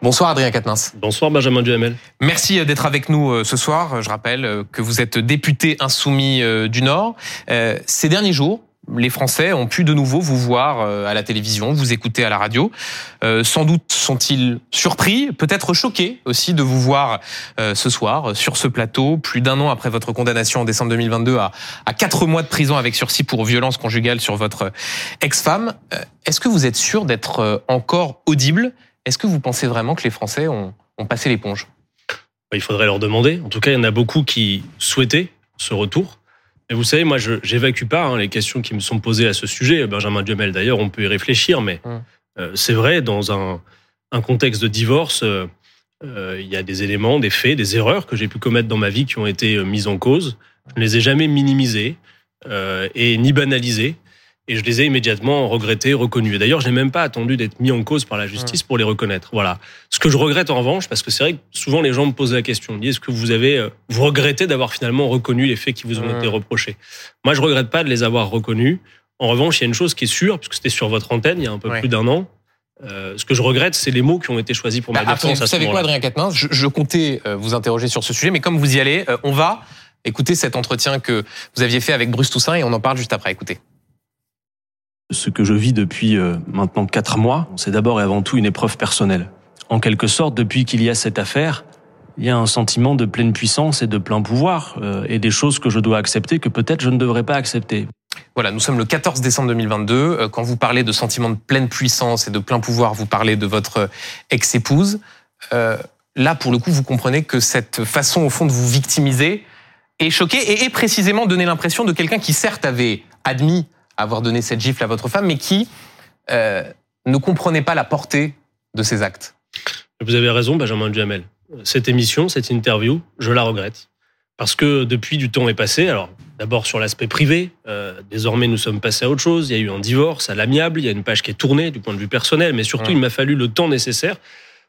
Bonsoir Adrien Quatennens. Bonsoir Benjamin Duhamel. Merci d'être avec nous ce soir. Je rappelle que vous êtes député insoumis du Nord. Ces derniers jours, les Français ont pu de nouveau vous voir euh, à la télévision, vous écouter à la radio. Euh, sans doute sont-ils surpris, peut-être choqués aussi de vous voir euh, ce soir sur ce plateau, plus d'un an après votre condamnation en décembre 2022 à, à quatre mois de prison avec sursis pour violence conjugale sur votre ex-femme. Est-ce que vous êtes sûr d'être encore audible Est-ce que vous pensez vraiment que les Français ont, ont passé l'éponge? Il faudrait leur demander. En tout cas, il y en a beaucoup qui souhaitaient ce retour. Et vous savez, moi, je j'évacue pas hein, les questions qui me sont posées à ce sujet. Benjamin Duhamel, d'ailleurs, on peut y réfléchir, mais hum. euh, c'est vrai, dans un, un, contexte de divorce, euh, euh, il y a des éléments, des faits, des erreurs que j'ai pu commettre dans ma vie qui ont été mises en cause. Je ne les ai jamais minimisées et ni banalisées et je les ai immédiatement regrettés, reconnus. Et d'ailleurs, je n'ai même pas attendu d'être mis en cause par la justice pour les reconnaître. Voilà. Ce que je regrette en revanche, parce que c'est vrai que souvent les gens me posent la question, disent est-ce que vous avez, euh, vous regrettez d'avoir finalement reconnu les faits qui vous ont été reprochés? Moi, je regrette pas de les avoir reconnus. En revanche, il y a une chose qui est sûre, puisque c'était sur votre antenne il y a un peu plus d'un an. Euh, ce que je regrette, c'est les mots qui ont été choisis pour ma bah, défense. vous savez quoi, Adrien Quatennens? Je, je, comptais euh, vous interroger sur ce sujet, mais comme vous y allez, on va écouter cet entretien que vous aviez fait avec Bruce Toussaint et on en parle juste après. Écoutez. Ce que je vis depuis euh, maintenant quatre mois, c'est d'abord et avant tout une épreuve personnelle. En quelque sorte, depuis qu'il y a cette affaire, il y a un sentiment de pleine puissance et de plein pouvoir, euh, et des choses que je dois accepter que peut-être je ne devrais pas accepter. Voilà, nous sommes le 14 décembre 2022. Euh, quand vous parlez de sentiment de pleine puissance et de plein pouvoir, vous parlez de votre ex-épouse. là, pour le coup, vous comprenez que cette façon, au fond, de vous victimiser est choquée et est précisément donné l'impression de quelqu'un qui, certes, avait admis avoir donné cette gifle à votre femme, mais qui euh, ne comprenait pas la portée de ces actes. Vous avez raison, Benjamin Duhamel. Cette émission, cette interview, je la regrette. Parce que depuis, du temps est passé. Alors, d'abord sur l'aspect privé. Euh, désormais, nous sommes passés à autre chose. Il y a eu un divorce à l'amiable. Il y a une page qui est tournée du point de vue personnel. Mais surtout, il m'a fallu le temps nécessaire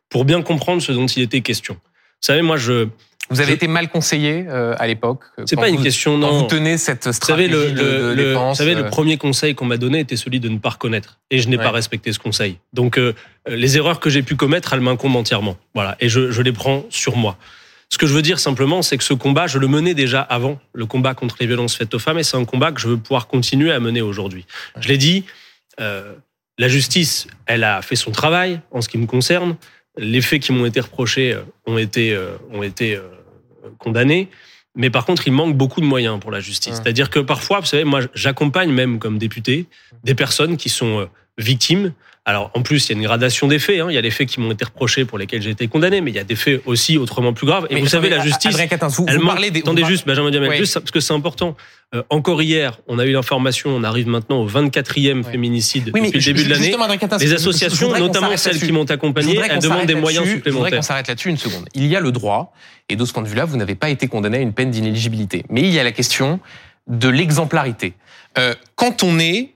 pour bien comprendre ce dont il était question. Vous savez, moi, je, vous avez été mal conseillé euh, à l'époque. C'est pas une question non. Vous tenez cette stratégie vous savez, le, de, Vous savez, le euh. premier conseil qu'on m'a donné était celui de ne pas reconnaître, et je n'ai pas respecté ce conseil. Donc euh, les erreurs que j'ai pu commettre, elles m'incombent entièrement. Voilà, et je, je les prends sur moi. Ce que je veux dire simplement, c'est que ce combat, je le menais déjà avant, le combat contre les violences faites aux femmes, et c'est un combat que je veux pouvoir continuer à mener aujourd'hui. Je l'ai dit, euh, la justice, elle a fait son travail en ce qui me concerne. Les faits qui m'ont été reprochés ont été, ont été condamné, Mais par contre, il manque beaucoup de moyens pour la justice. C'est-à-dire que parfois, vous savez, moi, j'accompagne même comme député des personnes qui sont euh, victimes alors, en plus, il y a une gradation des faits. Hein. Il y a des faits qui m'ont été reprochés pour lesquels j'ai été condamné, mais il y a des faits aussi autrement plus graves. Et vous savez, la justice. vous, elle parlez des, Attendez juste, Benjamin Diamel, juste parce que c'est important. Euh, encore hier, on a eu l'information, on arrive maintenant au 24e féminicide depuis le début de l'année. Les associations, notamment celles qui m'ont accompagné, elles demandent des moyens supplémentaires. Je voudrais qu'on s'arrête là-dessus une seconde. Il y a le droit, et de ce point de vue-là, vous n'avez pas été condamné à une peine d'inéligibilité. Mais il y a la question de l'exemplarité. Euh, quand on est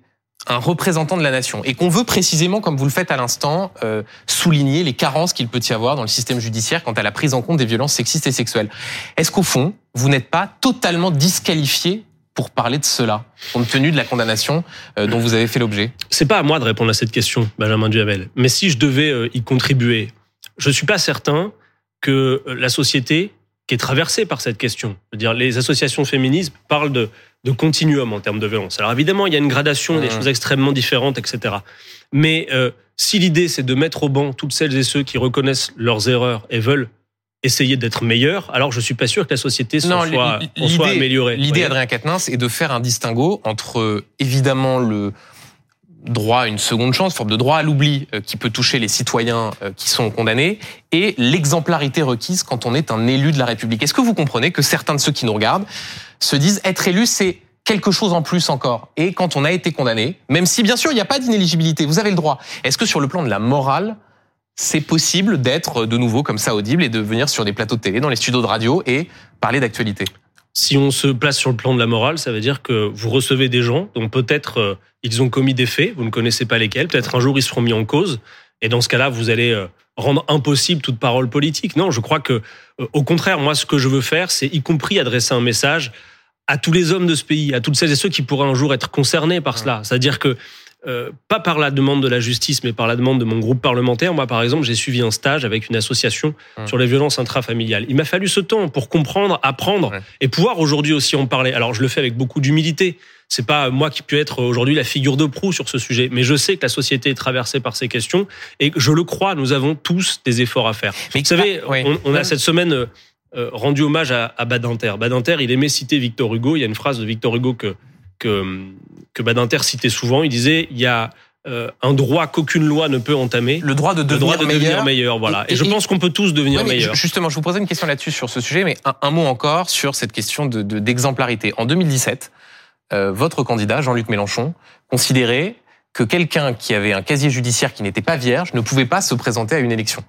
un représentant de la nation et qu'on veut précisément, comme vous le faites à l'instant, euh, souligner les carences qu'il peut y avoir dans le système judiciaire quant à la prise en compte des violences sexistes et sexuelles. Est-ce qu'au fond, vous n'êtes pas totalement disqualifié pour parler de cela, compte tenu de la condamnation euh, dont vous avez fait l'objet? C'est pas à moi de répondre à cette question, Benjamin Duhamel. Mais si je devais euh, y contribuer, je suis pas certain que la société qui est traversée par cette question, je veux dire, les associations féministes parlent de de continuum en termes de violence. Alors évidemment, il y a une gradation, des mmh. choses extrêmement différentes, etc. Mais euh, si l'idée c'est de mettre au banc toutes celles et ceux qui reconnaissent leurs erreurs et veulent essayer d'être meilleurs, alors je suis pas sûr que la société soit, soit améliorée. L'idée, Adrien Quatennens, est de faire un distinguo entre évidemment le droit à une seconde chance, forme de droit à l'oubli euh, qui peut toucher les citoyens euh, qui sont condamnés, et l'exemplarité requise quand on est un élu de la République. Est-ce que vous comprenez que certains de ceux qui nous regardent se disent être élu, c'est quelque chose en plus encore? Et quand on a été condamné, même si bien sûr il n'y a pas d'inéligibilité, vous avez le droit. Est-ce que sur le plan de la morale, c'est possible d'être de nouveau comme ça audible et de venir sur des plateaux de télé, dans les studios de radio et parler d'actualité? Si on se place sur le plan de la morale, ça veut dire que vous recevez des gens dont peut-être euh, ils ont commis des faits, vous ne connaissez pas lesquels, peut-être un jour ils seront mis en cause, et dans ce cas-là, vous allez euh, rendre impossible toute parole politique. Non, je crois que, euh, au contraire, moi, ce que je veux faire, c'est y compris adresser un message à tous les hommes de ce pays, à toutes celles et ceux qui pourraient un jour être concernés par cela. C'est-à-dire que euh, pas par la demande de la justice, mais par la demande de mon groupe parlementaire. Moi, par exemple, j'ai suivi un stage avec une association Hum. sur les violences intrafamiliales. Il m'a fallu ce temps pour comprendre, apprendre Ouais. et pouvoir aujourd'hui aussi en parler. Alors, je le fais avec beaucoup d'humilité. C'est pas moi qui peux être aujourd'hui la figure de proue sur ce sujet, mais je sais que la société est traversée par ces questions et je le crois, nous avons tous des efforts à faire. Mais Vous savez, ah, on, on a cette semaine euh, euh, rendu hommage à, à Badinter. Badinter, il aimait citer Victor Hugo. Il y a une phrase de Victor Hugo que que, que Badinter citait souvent. Il disait il y a euh, un droit qu'aucune loi ne peut entamer. Le droit de Le devenir droit de meilleur. devenir meilleur, voilà. Et- Et, je pense qu'on peut tous devenir Ouais, ju- Justement, je vous posais une question là-dessus sur ce sujet, mais un, un mot encore sur cette question de- de- d'exemplarité. en 2017, euh, votre candidat, Jean-Luc Mélenchon, considérait que quelqu'un qui avait un casier judiciaire qui n'était pas vierge ne pouvait pas se présenter à une élection.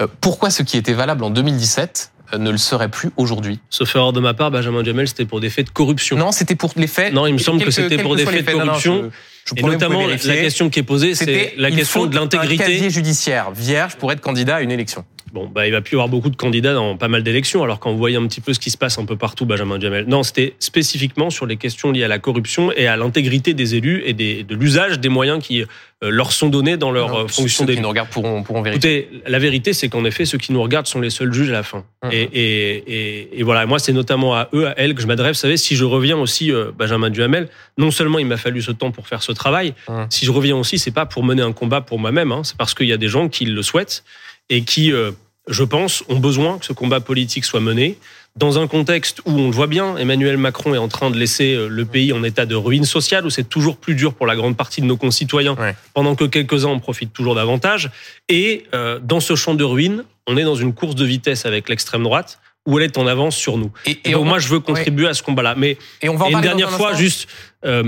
Euh, pourquoi ce qui était valable en 2017 euh, ne le serait plus aujourd'hui Sauf erreur de ma part, Benjamin Jamel, c'était pour des faits de corruption. Non, c'était pour les faits. Non, il me semble que c'était pour des faits de corruption. Je- Et notamment, la question qui est posée, c'est la question de Un l'intégrité. casier judiciaire vierge pour être candidat à une élection. Bon, bah, il va plus y avoir beaucoup de candidats dans pas mal d'élections, alors quand vous voyez un petit peu ce qui se passe un peu partout, Benjamin Jamel. Non, c'était spécifiquement sur les questions liées à la corruption et à l'intégrité des élus et des, de l'usage des moyens qui euh, leur sont donnés dans leur Non, euh, fonction Ceux qui nous regardent pourront, pourront vérifier. Écoutez, la vérité, c'est qu'en effet, ceux qui nous regardent sont les seuls juges à la fin. Et, et, et, et voilà, moi, c'est notamment à eux, à elles que je m'adresse. Vous savez, si je reviens aussi, euh, Benjamin Duhamel, non seulement il m'a fallu ce temps pour faire ce travail, Mhm. si je reviens aussi, c'est pas pour mener un combat pour moi-même, hein, c'est parce qu'il y a des gens qui le souhaitent et qui, euh, je pense, ont besoin que ce combat politique soit mené dans un contexte où on le voit bien, Emmanuel Macron est en train de laisser euh, le pays en état de ruine sociale, où c'est toujours plus dur pour la grande partie de nos concitoyens, Ouais. pendant que quelques-uns en profitent toujours davantage. Et euh, dans ce champ de ruines, on est dans une course de vitesse avec l'extrême droite, où elle est en avance sur nous. Et, Et donc, on, moi, je veux contribuer à ce combat-là. Mais et on va en et une dernière fois, instant. juste, euh,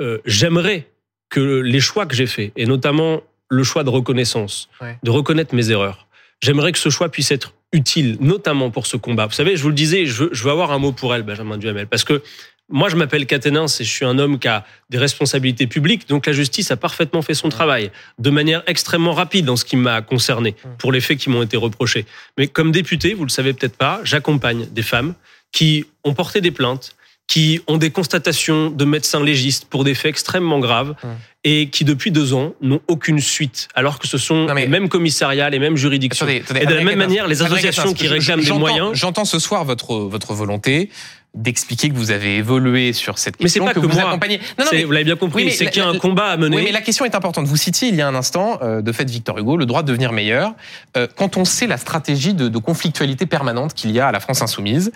euh, j'aimerais que les choix que j'ai faits, et notamment le choix de reconnaissance, Ouais. de reconnaître mes erreurs, j'aimerais que ce choix puisse être utile, notamment pour ce combat. Vous savez, je vous le disais, je veux, je veux avoir un mot pour elle, Benjamin Duhamel, parce que moi, je m'appelle Caténins et je suis un homme qui a des responsabilités publiques, donc la justice a parfaitement fait son travail, de manière extrêmement rapide dans ce qui m'a concerné, pour les faits qui m'ont été reprochés. Mais comme député, vous le savez peut-être pas, j'accompagne des femmes qui ont porté des plaintes, qui ont des constatations de médecins légistes pour des faits extrêmement graves Hum. et qui depuis deux ans n'ont aucune suite, alors que ce sont les mêmes commissariats, les mêmes juridictions. Attendez, attendez, Et de la même manière, les associations qui réclament des moyens. J'entends ce soir votre, votre volonté d'expliquer que vous avez évolué sur cette Mais c'est question, pas que vous moi. accompagnez. Non, non, mais, vous l'avez bien compris, oui, mais c'est qu'il y a un combat à mener. oui, mais la question est importante. Vous citiez il y a un instant, euh, de fait, Victor Hugo, le droit de devenir meilleur. Euh, quand on sait la stratégie de, de conflictualité permanente qu'il y a à la France insoumise,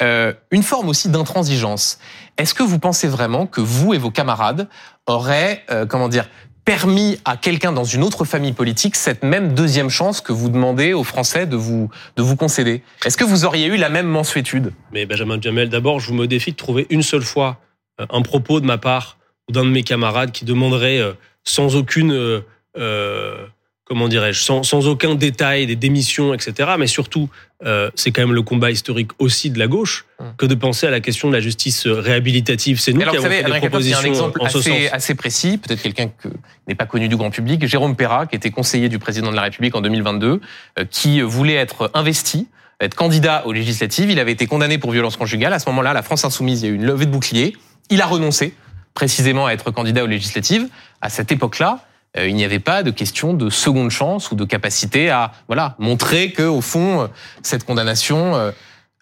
euh, une forme aussi d'intransigeance. Est-ce que vous pensez vraiment que vous et vos camarades auraient, comment dire, permis à quelqu'un dans une autre famille politique cette même deuxième chance que vous demandez aux Français de vous, de vous concéder. Est-ce que vous auriez eu la même mensuétude Mais Benjamin Jamel, d'abord, je vous me défie de trouver une seule fois euh, un propos de ma part ou d'un de mes camarades qui demanderait euh, sans aucune, euh, comment dirais-je, sans, sans aucun détail des démissions, etc. Mais surtout, euh, c'est quand même le combat historique aussi de la gauche Hum. que de penser à la question de la justice euh, réhabilitative. C'est nous Alors, qui avons savez, fait des Quatennens, il y a un propositions exemple en ce assez, sens. assez précis, peut-être quelqu'un que n'est pas connu du grand public, Jérôme Perra, qui était conseiller du président de la République en 2022, euh, qui voulait être investi, être candidat aux législatives. Il avait été condamné pour violence conjugale. À ce moment-là, la France insoumise, il y a eu une levée de bouclier. Il a renoncé précisément à être candidat aux législatives. À cette époque-là, il n'y avait pas de question de seconde chance ou de capacité à voilà montrer que au fond euh, cette condamnation euh,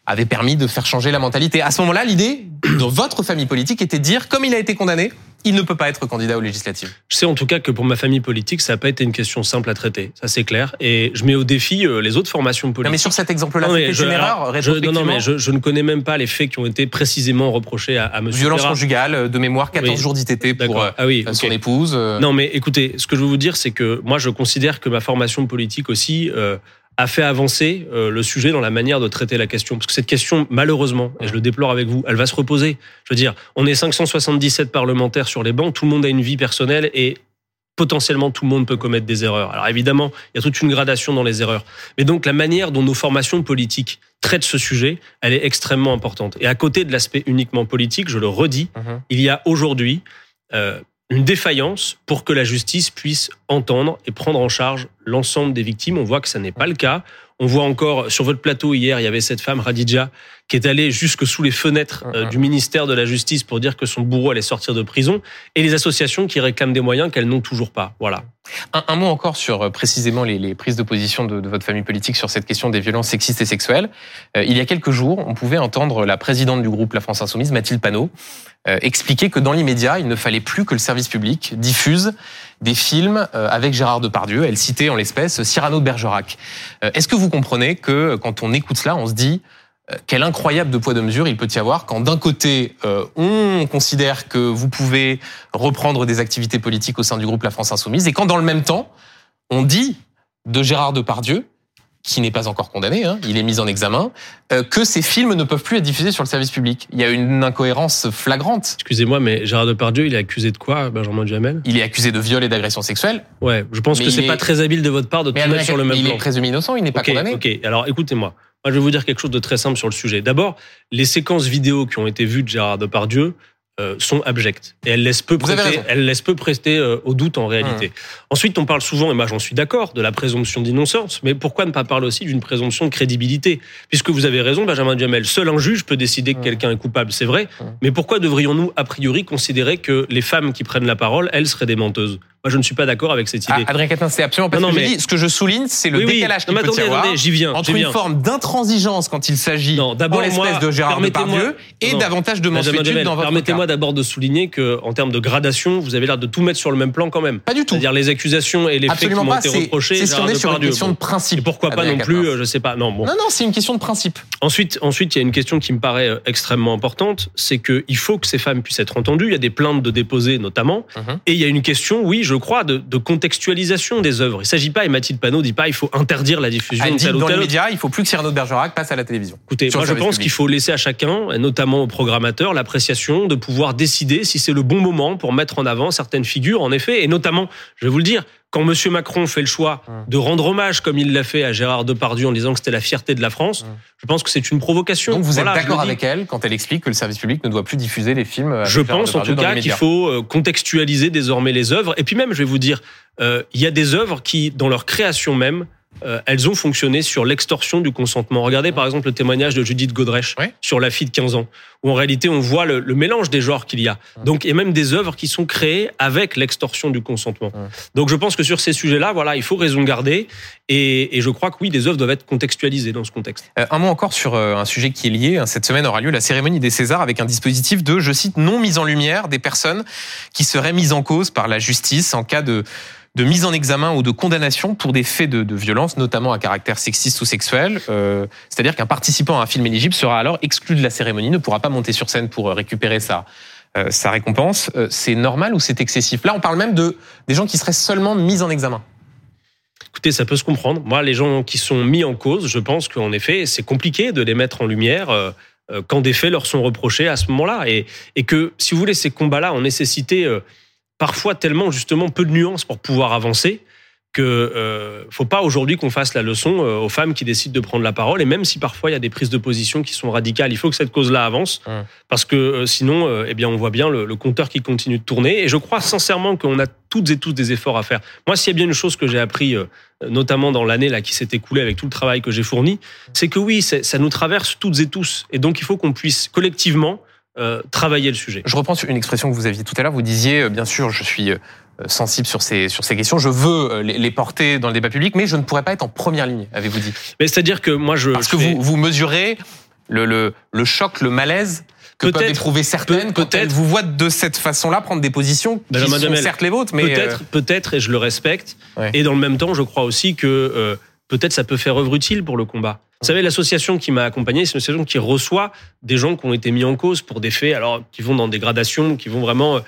avait permis de faire changer la mentalité. À ce moment-là, l'idée de votre famille politique était de dire, comme il a été condamné, il ne peut pas être candidat aux législatives. Je sais en tout cas que pour ma famille politique, ça n'a pas été une question simple à traiter. Ça, c'est clair. Et je mets au défi euh, les autres formations Non, politiques. mais sur cet exemple-là, Non, je- une erreur, je- non, non, mais je, je ne connais même pas les faits qui ont été précisément reprochés à, à Monsieur Violence conjugale, euh, de mémoire, 14 Oui. jours d'ITT pour euh, Ah oui, son épouse. Non, mais écoutez, ce que je veux vous dire, c'est que moi, je considère que ma formation politique aussi euh, a fait avancer euh, le sujet dans la manière de traiter la question. Parce que cette question, malheureusement, et je le déplore avec vous, elle va se reposer. Je veux dire, on est 577 parlementaires sur les bancs, tout le monde a une vie personnelle et potentiellement tout le monde peut commettre des erreurs. Alors évidemment, il y a toute une gradation dans les erreurs. Mais donc la manière dont nos formations politiques traitent ce sujet, elle est extrêmement importante. Et à côté de l'aspect uniquement politique, je le redis, mhm. il y a aujourd'hui euh, une défaillance pour que la justice puisse entendre et prendre en charge l'ensemble des victimes. On voit que ça n'est pas le cas. On voit encore sur votre plateau hier, il y avait cette femme Radija qui est allée jusque sous les fenêtres euh, du ministère de la Justice pour dire que son bourreau allait sortir de prison, et les associations qui réclament des moyens qu'elles n'ont toujours pas. Voilà. Un, mot encore sur euh, précisément les, prises de position de, votre famille politique sur cette question des violences sexistes et sexuelles. Euh, il y a quelques jours, on pouvait entendre la présidente du groupe La France Insoumise, Mathilde Panot, expliquer que dans l'immédiat, il ne fallait plus que le service public diffuse des films avec Gérard Depardieu. Elle citait en l'espèce Cyrano de Bergerac. Est-ce que vous comprenez que quand on écoute cela, on se dit euh, quel incroyable de poids de mesure il peut y avoir quand d'un côté euh, on considère que vous pouvez reprendre des activités politiques au sein du groupe La France Insoumise et quand dans le même temps on dit de Gérard Depardieu qui n'est pas encore condamné, hein, il est mis en examen, euh, que ces films ne peuvent plus être diffusés sur le service public. Il y a une incohérence flagrante. Excusez-moi, mais Gérard Depardieu, il est accusé de quoi, Benjamin Duhamel? Il est accusé de viol et d'agression sexuelle. Ouais, je pense que c'est pas très habile de votre part de tout mettre sur le même plan. Il est présumé innocent, il n'est pas condamné. Ok, alors écoutez-moi. Moi, je vais vous dire quelque chose de très simple sur le sujet. D'abord, les séquences vidéo qui ont été vues de Gérard Depardieu euh, sont abjectes et elles laissent peu prêter, elles laissent peu prester euh, au doute en réalité. Mmh. Ensuite, on parle souvent, et moi j'en suis d'accord, de la présomption d'innocence, mais pourquoi ne pas parler aussi d'une présomption de crédibilité? Puisque vous avez raison, Benjamin Duhamel, seul un juge peut décider que mmh. quelqu'un est coupable, c'est vrai, mmh. mais pourquoi devrions-nous a priori considérer que les femmes qui prennent la parole, elles seraient des menteuses moi, je ne suis pas d'accord avec cette idée. Ah, Adrien Catin, c'est absolument pas ce que je dis. Ce que je souligne, c'est le décalage qui peut y avoir viens, entre une forme d'intransigeance quand il s'agit d'abord l'espèce de Gérard Depardieu et davantage de mansuétude dans votre Permettez-moi d'abord de souligner que, en termes de gradation, vous avez l'air de tout mettre sur le même plan quand même. Pas du tout. C'est-à-dire les accusations et les faits qui m'ont été reprochés. C'est sur une question de principe. Pourquoi pas non plus, euh, je sais pas. Non, bon. Non, non, c'est une question de principe. Ensuite, ensuite, il y a une question qui me paraît euh, extrêmement importante, c'est qu'il faut que ces femmes puissent être entendues. Il y a des plaintes de déposer notamment, mhm. et il y a une question, oui, je crois, de contextualisation des œuvres. Il ne s'agit pas, et Mathilde Panot dit pas, il faut interdire la diffusion Elle de tel ou tel. Dans les médias, il faut plus que Cyrano de Bergerac passe à la télévision. Écoutez, moi je pense qu'il faut laisser à chacun, et notamment aux programmateurs, l'appréciation de pouvoir décider si c'est le bon moment pour mettre en avant certaines figures, en effet, et notamment, je vais vous le dire, quand M. Macron fait le choix hum. de rendre hommage, comme il l'a fait à Gérard Depardieu en disant que c'était la fierté de la France, hum. je pense que c'est une provocation. Donc vous êtes d'accord avec elle quand elle explique que le service public ne doit plus diffuser les films avec Je pense en tout cas qu'il faut euh, contextualiser désormais les œuvres. Et puis même, je vais vous dire, euh, il y a des œuvres qui, dans leur création même, euh, elles ont fonctionné sur l'extorsion du consentement. Regardez par exemple le témoignage de Judith Godrèche sur la fille de 15 ans, où en réalité on voit le, mélange des genres qu'il y a. Donc a même des œuvres qui sont créées avec l'extorsion du consentement. Donc je pense que sur ces sujets-là, voilà, il faut raison garder. Et, et, je crois que oui, des œuvres doivent être contextualisées dans ce contexte. Euh, un mot encore sur euh, un sujet qui est lié. Cette semaine aura lieu la cérémonie des Césars avec un dispositif de, je cite, non mise en lumière des personnes qui seraient mises en cause par la justice en cas de de mise en examen ou de condamnation pour des faits de, violence, notamment à caractère sexiste ou sexuel. Euh, c'est-à-dire qu'un participant à un film éligible sera alors exclu de la cérémonie, ne pourra pas monter sur scène pour euh, récupérer sa, euh, sa récompense. c'est normal ou c'est excessif? Là, on parle même de des gens qui seraient seulement mis en examen. Écoutez, ça peut se comprendre. Moi, les gens qui sont mis en cause, je pense qu'en effet, c'est compliqué de les mettre en lumière quand des faits leur sont reprochés à ce moment-là. Et, et que, si vous voulez, ces combats-là ont nécessité parfois tellement justement peu de nuances pour pouvoir avancer que euh, faut pas aujourd'hui qu'on fasse la leçon euh, aux femmes qui décident de prendre la parole. Et même si parfois il y a des prises de position qui sont radicales, il faut que cette cause-là avance. Parce que euh, sinon euh, eh bien on voit bien le, le, compteur qui continue de tourner. Et je crois sincèrement qu'on a toutes et tous des efforts à faire. Moi s'il y a bien une chose que j'ai appris notamment dans l'année là qui s'est écoulée avec tout le travail que j'ai fourni, c'est que oui, ça nous traverse toutes et tous. Et donc il faut qu'on puisse collectivement euh, travailler le sujet. Je reprends une expression que vous aviez tout à l'heure. Vous disiez, euh, bien sûr, je suis euh, sensible sur ces, sur ces questions. Je veux les, porter dans le débat public, mais je ne pourrais pas être en première ligne, avez-vous dit. Mais c'est-à-dire que moi, je. Parce que vous, vous mesurez le, le, le choc, le malaise que peuvent éprouver certaines peut, être vous voient de cette façon-là prendre des positions qui sont certes les vôtres, mais peut-être, peut-être, et je le respecte. Et dans le même temps, je crois aussi que peut-être ça peut faire œuvre utile pour le combat. Vous savez, l'association qui m'a accompagné, c'est une association qui reçoit des gens qui ont été mis en cause pour des faits, alors qui vont dans des gradations, qui vont vraiment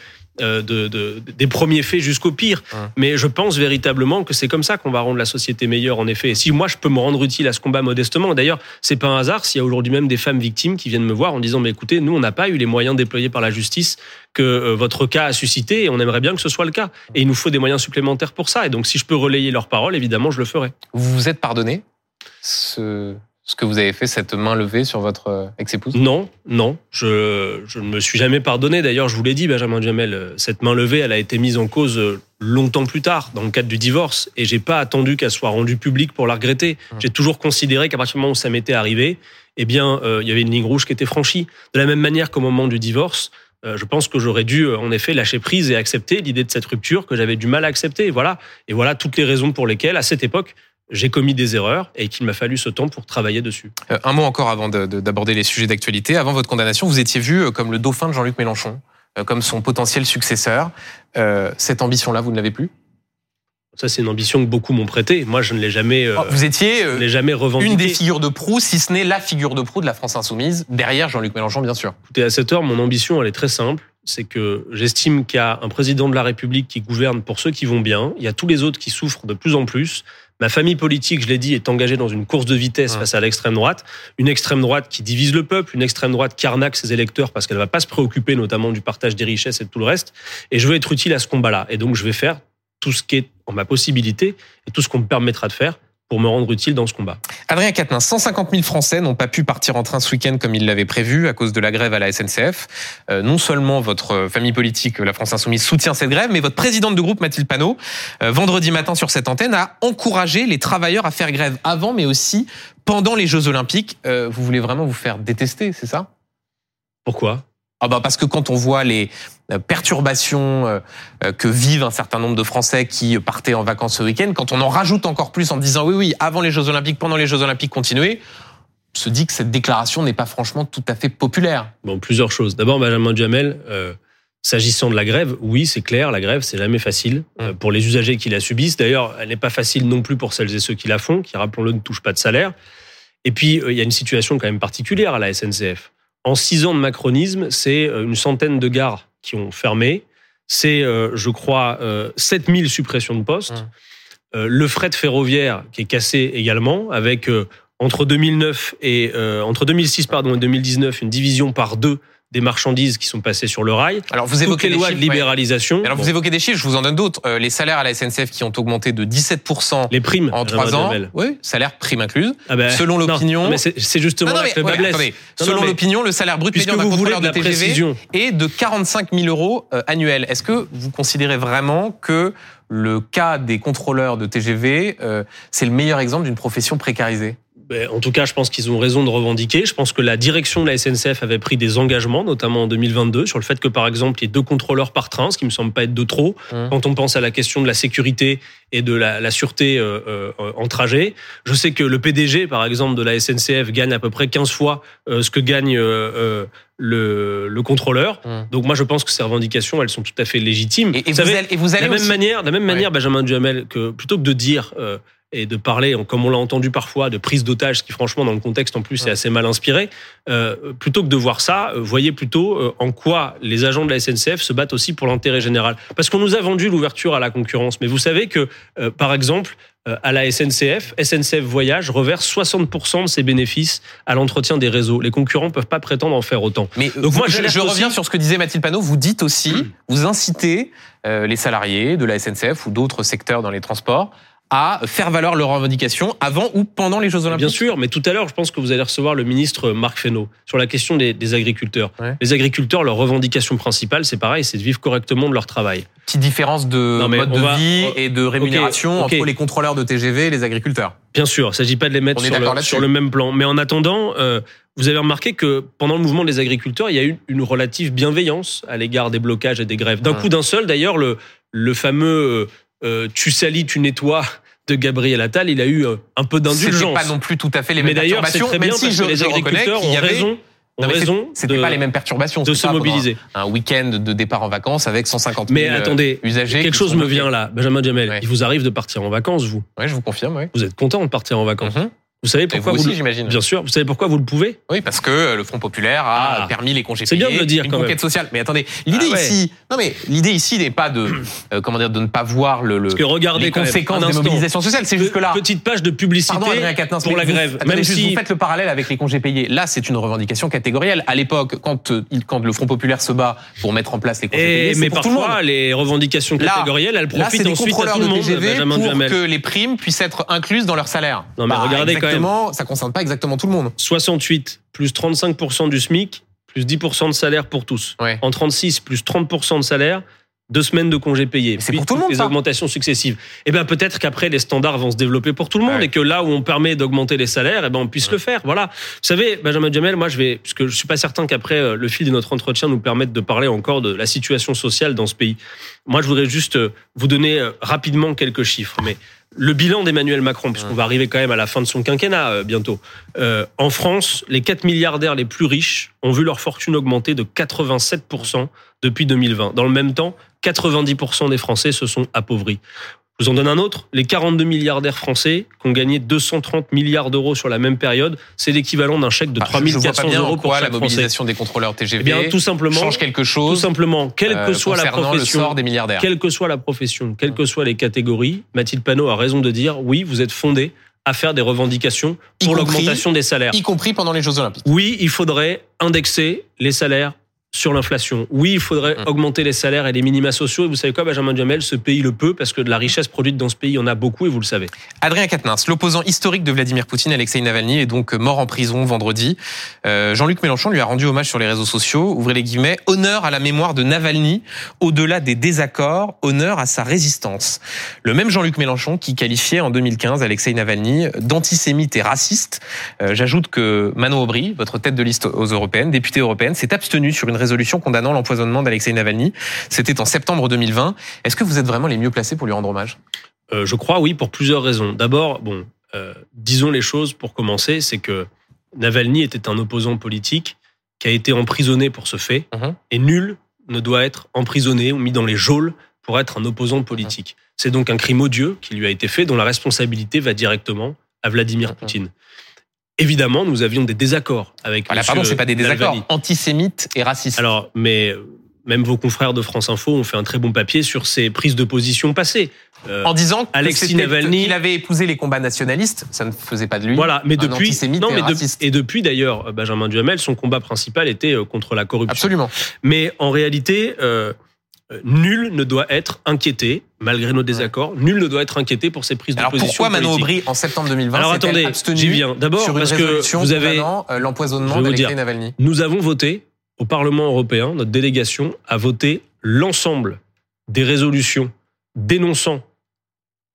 euh, de, de, des premiers faits jusqu'au pire. Mais je pense véritablement que c'est comme ça qu'on va rendre la société meilleure, en effet. Et si moi je peux me rendre utile à ce combat modestement, d'ailleurs, c'est pas un hasard s'il y a aujourd'hui même des femmes victimes qui viennent me voir en disant mais écoutez, nous on n'a pas eu les moyens déployés par la justice que euh, votre cas a suscité et on aimerait bien que ce soit le cas. Et il nous faut des moyens supplémentaires pour ça. Et donc si je peux relayer leurs paroles, évidemment, je le ferai. Vous vous êtes pardonné? Ce, ce que vous avez fait, cette main levée sur votre euh, ex-épouse? Non, non. Je, je, ne me suis jamais pardonné. D'ailleurs, je vous l'ai dit, Benjamin Jamel, euh, cette main levée, elle a été mise en cause euh, longtemps plus tard, dans le cadre du divorce, et j'ai pas attendu qu'elle soit rendue publique pour la regretter. Mmh. J'ai toujours considéré qu'à partir du moment où ça m'était arrivé, eh bien, euh, il y avait une ligne rouge qui était franchie. De la même manière qu'au moment du divorce, euh, je pense que j'aurais dû, en effet, lâcher prise et accepter l'idée de cette rupture que j'avais du mal à accepter. Et voilà. Et voilà toutes les raisons pour lesquelles, à cette époque, j'ai commis des erreurs et qu'il m'a fallu ce temps pour travailler dessus. Euh, un mot encore avant de- de- d'aborder les sujets d'actualité. Avant votre condamnation, vous étiez vu euh, comme le dauphin de Jean-Luc Mélenchon, euh, comme son potentiel successeur. Euh, cette ambition-là, vous ne l'avez plus? Ça, c'est une ambition que beaucoup m'ont prêtée. Moi, je ne l'ai jamais, euh, Oh, Vous étiez euh, jamais revendiqué. une des figures de proue, si ce n'est la figure de proue de la France insoumise, derrière Jean-Luc Mélenchon, bien sûr. Écoutez, à cette heure, mon ambition, elle est très simple. C'est que j'estime qu'il y a un président de la République qui gouverne pour ceux qui vont bien. Il y a tous les autres qui souffrent de plus en plus. Ma famille politique, je l'ai dit, est engagée dans une course de vitesse Ouais. face à l'extrême droite. Une extrême droite qui divise le peuple, une extrême droite qui arnaque ses électeurs parce qu'elle ne va pas se préoccuper notamment du partage des richesses et de tout le reste. Et je veux être utile à ce combat-là. Et donc, je vais faire tout ce qui est en ma possibilité et tout ce qu'on me permettra de faire pour me rendre utile dans ce combat. Adrien Quatennens, 150 000 Français n'ont pas pu partir en train ce week-end comme ils l'avaient prévu à cause de la grève à la SNCF. Euh, non seulement votre famille politique, la France Insoumise, soutient cette grève, mais votre présidente de groupe, Mathilde Panot, euh, vendredi matin sur cette antenne, a encouragé les travailleurs à faire grève avant, mais aussi pendant les Jeux Olympiques. Euh, vous voulez vraiment vous faire détester, c'est ça? Pourquoi? Ah bah parce que quand on voit les euh, perturbations euh, euh, que vivent un certain nombre de Français qui partaient en vacances ce week-end, quand on en rajoute encore plus en disant oui, oui, avant les Jeux Olympiques, pendant les Jeux Olympiques, continuez, on se dit que cette déclaration n'est pas franchement tout à fait populaire. Bon, plusieurs choses. D'abord, Benjamin Duhamel, euh, s'agissant de la grève, oui, c'est clair, la grève, c'est jamais facile euh, pour les usagers qui la subissent. D'ailleurs, elle n'est pas facile non plus pour celles et ceux qui la font, qui, rappelons-le, ne touchent pas de salaire. Et puis, euh, il y a une situation quand même particulière à la SNCF. En six ans de macronisme, c'est euh, une centaine de gares qui ont fermé. C'est, euh, je crois, euh, 7000 suppressions de postes. Mmh. Euh, le fret ferroviaire qui est cassé également, avec entre 2009 et entre 2006 pardon et 2019 une division par deux des marchandises qui sont passées sur le rail. Alors vous évoquez les des lois de ouais. libéralisation. Alors Bon, vous évoquez des chiffres, je vous en donne d'autres. Euh, les salaires à la SNCF qui ont augmenté de 17% les primes en Benjamin trois ans. Duhamel. Oui, salaire prime incluse. Ah ben, Selon non, l'opinion- non, c'est justement non, là mais, le ouais, blesse. attendez. Non, Selon non, l'opinion, le salaire brut médian d'un vous voulez contrôleur de de, TGV précision, est de 45 000 euros euh, annuels. Est-ce que vous considérez vraiment que le cas des contrôleurs de TGV, euh, c'est le meilleur exemple d'une profession précarisée? En tout cas, je pense qu'ils ont raison de revendiquer. Je pense que la direction de la SNCF avait pris des engagements, notamment en 2022, sur le fait que, par exemple, il y ait deux contrôleurs par train, ce qui me semble pas être de trop. Mmh. Quand on pense à la question de la sécurité et de la, la sûreté euh, euh, en trajet, je sais que le PDG, par exemple, de la SNCF gagne à peu près 15 fois euh, ce que gagne le, le contrôleur. Mmh. Donc moi, je pense que ces revendications, elles sont tout à fait légitimes. Et, et Vous vous, savez, allez, et vous de la même aussi- manière, de la même manière, Benjamin Duhamel, que plutôt que de dire euh, et de parler, comme on l'a entendu parfois, de prise d'otage, ce qui franchement dans le contexte en plus est assez mal inspiré, euh, plutôt que de voir ça, euh, voyez plutôt euh, en quoi les agents de la SNCF se battent aussi pour l'intérêt général. Parce qu'on nous a vendu l'ouverture à la concurrence, mais vous savez que, euh, par exemple, euh, à la SNCF, SNCF Voyage reverse 60% de ses bénéfices à l'entretien des réseaux. Les concurrents peuvent pas prétendre en faire autant. Mais Donc moi, je, reviens aussi- sur ce que disait Mathilde Panot. Vous dites aussi, vous incitez les salariés de la SNCF ou d'autres secteurs dans les transports à faire valoir leurs revendications avant ou pendant les Jeux Olympiques. Bien sûr, mais tout à l'heure, je pense que vous allez recevoir le ministre Marc Fesneau sur la question des, des agriculteurs. Ouais. Les agriculteurs, leur revendication principale, c'est pareil, c'est de vivre correctement de leur travail. Petite différence de Non, mode on de va- vie oh, et de rémunération entre les contrôleurs de TGV et les agriculteurs. Bien sûr, il ne s'agit pas de les mettre sur le, là-dessus. sur le même plan. Mais en attendant, euh, vous avez remarqué que pendant le mouvement des agriculteurs, il y a eu une relative bienveillance à l'égard des blocages et des grèves. D'un Ouais. coup d'un seul, d'ailleurs, le, le fameux euh, tu salis, tu nettoies de Gabriel Attal, il a eu euh, un peu d'indulgence. pas non plus tout à fait les Mais mêmes d'ailleurs, c'est perturbations, très même bien si parce je, que les agriculteurs ont y avait raison, Non, mais raison C'était pas les mêmes perturbations. de se pas mobiliser. Un week-end de départ en vacances avec 150 000 Mais attendez, usagers. quelque chose me vient là, Benjamin. Ouais. Il vous arrive de partir en vacances, vous. Ouais, je vous confirme. Oui. Vous êtes content de partir en vacances. Mhm. Vous savez pourquoi vous vous, aussi, le- j'imagine. Bien sûr. Vous savez pourquoi vous le pouvez Oui, parce que euh, le Front populaire a Ah. permis les congés C'est payés, bien de le dire, une quand conquête même. sociale. Mais attendez, l'idée Ah ouais. ici, non mais l'idée ici n'est pas de, euh, comment dire, de ne pas voir le, le- Parce que regardez les conséquences des instant. mobilisations sociales. C'est jusque là. Petite page de publicité Pardon, pour la vous- grève. attendez, Même juste, si vous faites le parallèle avec les congés payés. Là, c'est une revendication catégorielle. À l'époque, quand euh, quand le Front populaire se bat pour mettre en place les congés Et- payés, c'est mais pour tout le monde. parfois, les revendications catégorielles, elles c'est profitent ensuite à tout le de monde, pour que les primes puissent être incluses dans leur salaire. Non, mais regardez quand même. Exactement, Ça concerne pas exactement tout le monde. 68 plus 35% du SMIC, plus 10% de salaire pour tous. Ouais. En 36, plus 30% de salaire, deux semaines de congés payés, c'est pour tout le monde, les ça. augmentations successives. Et bien peut-être qu'après les standards vont se développer pour tout le monde Ouais. et que là où on permet d'augmenter les salaires, et ben on puisse le faire. Voilà. Vous savez, Benjamin Jamel, moi je vais, puisque je suis pas certain qu'après euh, le fil de notre entretien nous permette de parler encore de la situation sociale dans ce pays. Moi je voudrais juste euh, vous donner euh, rapidement quelques chiffres, mais le bilan d'Emmanuel Macron, puisqu'on va arriver quand même à la fin de son quinquennat euh, bientôt. Euh, en France, les 4 milliardaires les plus riches ont vu leur fortune augmenter de 87% depuis 2020. Dans le même temps, 90% des Français se sont appauvris. Je vous en donne un autre. Les 42 milliardaires français qui ont gagné 230 milliards d'euros sur la même période, c'est l'équivalent d'un chèque de Ah, je- je vois pas 3400 bien en euros pour quoi la chaque Français. mobilisation des contrôleurs TGV Eh bien, tout simplement, change quelque tout chose simplement, quelle que euh, soit la profession, le sort des milliardaires. quelle que soit la profession, quelles que soient les catégories, Mathilde Panot a raison de dire oui, vous êtes fondé à faire des revendications pour l'augmentation des salaires. y compris pendant les Jeux Olympiques. Oui, il faudrait indexer les salaires sur l'inflation. Oui, il faudrait Mm. augmenter les salaires et les minima sociaux. Et vous savez quoi, Benjamin Duhamel, ce pays le peut parce que de la richesse produite dans ce pays, il y en a beaucoup et vous le savez. Adrien Quatennens, l'opposant historique de Vladimir Poutine, Alexei Navalny, est donc mort en prison vendredi. Euh, Jean-Luc Mélenchon lui a rendu hommage sur les réseaux sociaux. Ouvrez les guillemets. Honneur à la mémoire de Navalny, au-delà des désaccords, honneur à sa résistance. Le même Jean-Luc Mélenchon qui qualifiait en 2015 Alexei Navalny d'antisémite et raciste. Euh, J'ajoute que Manon Aubry, votre tête de liste aux européennes, députée européenne, s'est abstenue sur une résolution condamnant l'empoisonnement d'Alexei Navalny. C'était en septembre 2020. Est-ce que vous êtes vraiment les mieux placés pour lui rendre hommage? Euh, je crois oui pour plusieurs raisons. D'abord, bon, euh, disons les choses pour commencer, c'est que Navalny était un opposant politique qui a été emprisonné pour ce fait Mhm. et nul ne doit être emprisonné ou mis dans les geôles pour être un opposant politique. C'est donc un crime odieux qui lui a été fait dont la responsabilité va directement à Vladimir Mhm. Poutine. Évidemment, nous avions des désaccords avec Voilà, pardon, c'est pas des désaccords. Navalny. Antisémite et raciste. Alors, mais euh, même vos confrères de France Info ont fait un très bon papier sur ces prises de position passées. Euh, en disant que Alexis Navalny- qu'il avait épousé les combats nationalistes, ça ne faisait pas de lui. Voilà, mais un depuis, antisémite non, et mais de- et depuis d'ailleurs, euh, Benjamin Duhamel, son combat principal était contre la corruption. Absolument. Mais en réalité, euh, nul ne doit être inquiété, malgré nos désaccords, nul ne doit être inquiété pour ces prises de Alors position. pourquoi Manon. Aubry, en septembre 2020, Alors attendez, j'y viens. D'abord, parce que vous avez- euh, l'empoisonnement d'Alexei. Navalny Nous avons voté au Parlement européen, notre délégation a voté l'ensemble des résolutions dénonçant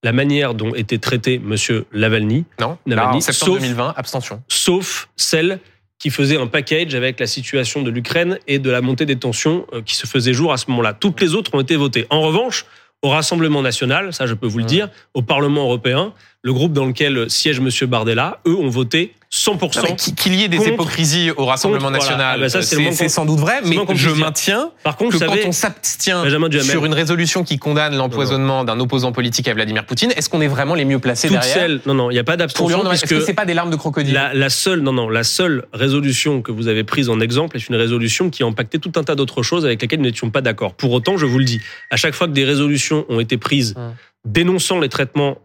la manière dont était traité Monsieur Navalny, Non, Navalny, en septembre sauf- 2020, abstention. sauf celle qui faisait un package avec la situation de l'Ukraine et de la montée des tensions euh, qui se faisait jour à ce moment-là. Toutes les autres ont été votées. En revanche, au Rassemblement national, ça je peux vous le dire, au Parlement européen, le groupe dans lequel siège Monsieur Bardella, eux ont voté 100%. Non, mais qu'il y ait des contre- hypocrisies au Rassemblement contre, voilà. national, Ah ben c'est sans doute vrai, mais je maintiens Par contre, que vous quand savez, on s'abstient sur une résolution qui condamne l'empoisonnement d'un opposant politique à Vladimir Poutine, est-ce qu'on est vraiment les mieux placés toutes derrière celles, non, non, il n'y a pas d'abstention Est-ce que c'est pas des larmes de crocodile La, la seule, non, non, la seule résolution que vous avez prise en exemple est une résolution qui a impacté tout un tas d'autres choses avec lesquelles nous n'étions pas d'accord. Pour autant, je vous le dis, à chaque fois que des résolutions ont été prises Hum. dénonçant les traitements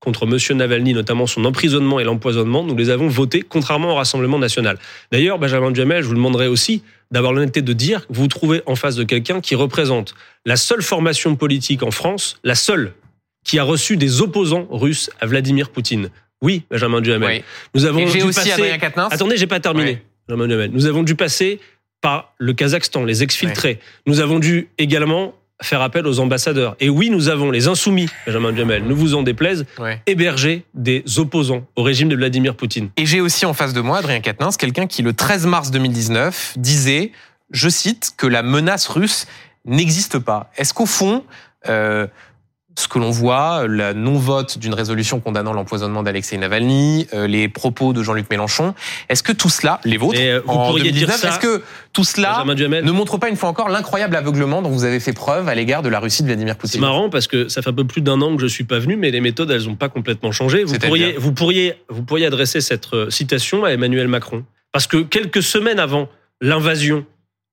contre Monsieur Navalny, notamment son emprisonnement et l'empoisonnement, nous les avons votées contrairement au Rassemblement national. D'ailleurs, Benjamin Duhamel, je vous demanderai aussi d'avoir l'honnêteté de dire que vous vous trouvez en face de quelqu'un qui représente la seule formation politique en France, la seule, qui a reçu des opposants russes à Vladimir Poutine. Oui, Benjamin Duhamel. Oui. Nous avons Et dû aussi passer... Attendez, j'ai pas terminé. Benjamin Duhamel. Nous avons dû passer par le Kazakhstan, les exfiltrés. Nous avons dû également faire appel aux ambassadeurs. Et oui, nous avons les insoumis, Benjamin Duhamel, ne vous en déplaise, Ouais. héberger des opposants au régime de Vladimir Poutine. Et j'ai aussi en face de moi Adrien Quatennens, quelqu'un qui le 13 mars 2019 disait, je cite, que la menace russe n'existe pas. Est-ce qu'au fond, euh, ce que l'on voit, le non-vote d'une résolution condamnant l'empoisonnement d'Alexei Navalny, euh, les propos de Jean-Luc Mélenchon, est-ce que tout cela, les vôtres, Mais, euh, vous en pourriez dire 2019, ça- est-ce que tout cela ne montre pas une fois encore l'incroyable aveuglement dont vous avez fait preuve à l'égard de la Russie de Vladimir c'est Poutine marrant parce que ça fait un peu plus d'un an que je suis pas venu, mais les méthodes, elles n'ont pas complètement changé. Vous pourriez, vous, pourriez, vous pourriez adresser cette euh, citation à Emmanuel Macron. Parce que quelques semaines avant l'invasion,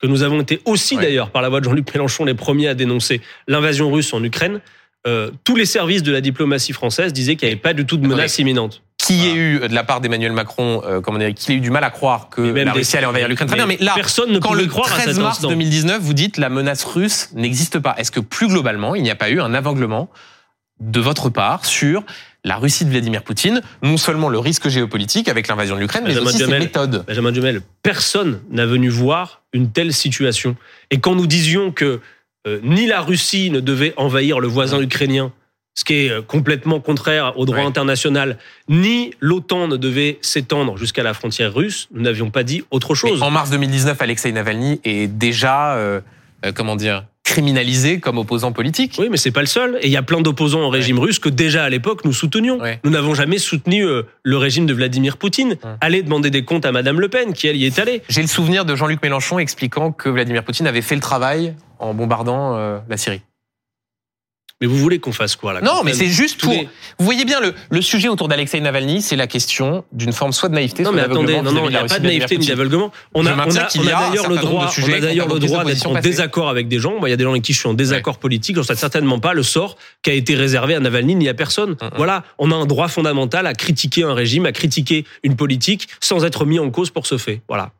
que nous avons été aussi Ouais. d'ailleurs, par la voix de Jean-Luc Mélenchon, les premiers à dénoncer l'invasion russe en Ukraine, euh, tous les services de la diplomatie française disaient qu'il n'y avait pas du tout de menace imminente. Qui ait eu de la part d'Emmanuel Macron, euh, comment dire, qu'il ait eu du mal à croire que la Russie allait envahir l'Ukraine. Très bien, mais là, personne ne quand le croire à 13 cet mars instant. 2019, vous dites la menace russe n'existe pas. Est-ce que plus globalement, il n'y a pas eu un aveuglement de votre part sur la Russie de Vladimir Poutine, non seulement le risque géopolitique avec l'invasion de l'Ukraine, mais aussi ses Duhamel. méthodes? Benjamin Duhamel, personne n'a venu voir une telle situation. Et quand nous disions que euh, ni la Russie ne devait envahir le voisin ukrainien, ce qui est euh, complètement contraire au droit Ouais. international, ni l'OTAN ne devait s'étendre jusqu'à la frontière russe, nous n'avions pas dit autre Mais chose. en mars 2019, Alexei Navalny est déjà, euh, euh, comment dire, criminalisé comme opposant politique. Oui, mais c'est pas le seul. Et il y a plein d'opposants au régime russe que déjà à l'époque nous soutenions. Ouais. Nous n'avons jamais soutenu euh, le régime de Vladimir Poutine. Allez demander des comptes à Madame Le Pen, qui elle y est allée. J'ai le souvenir de Jean-Luc Mélenchon expliquant que Vladimir Poutine avait fait le travail en bombardant euh, la Syrie. Mais vous voulez qu'on fasse quoi là Non, mais c'est juste pour. les- Vous voyez bien le, le sujet autour d'Alexei Navalny, c'est la question d'une forme soit de naïveté, Non soit mais attendez, d'aveuglement non, non, il n'y a pas de naïveté ni d'aveuglement. On a, on a, on a d'ailleurs le droit, on a d'ailleurs le droit d'être en désaccord avec des gens. Il y a des gens avec qui je suis en désaccord politique. Je ne souhaite certainement pas le sort qui a été réservé à Navalny ni à personne. Mm, mm. Voilà, on a un droit fondamental à critiquer un régime, à critiquer une politique sans être mis en cause pour ce fait. Voilà.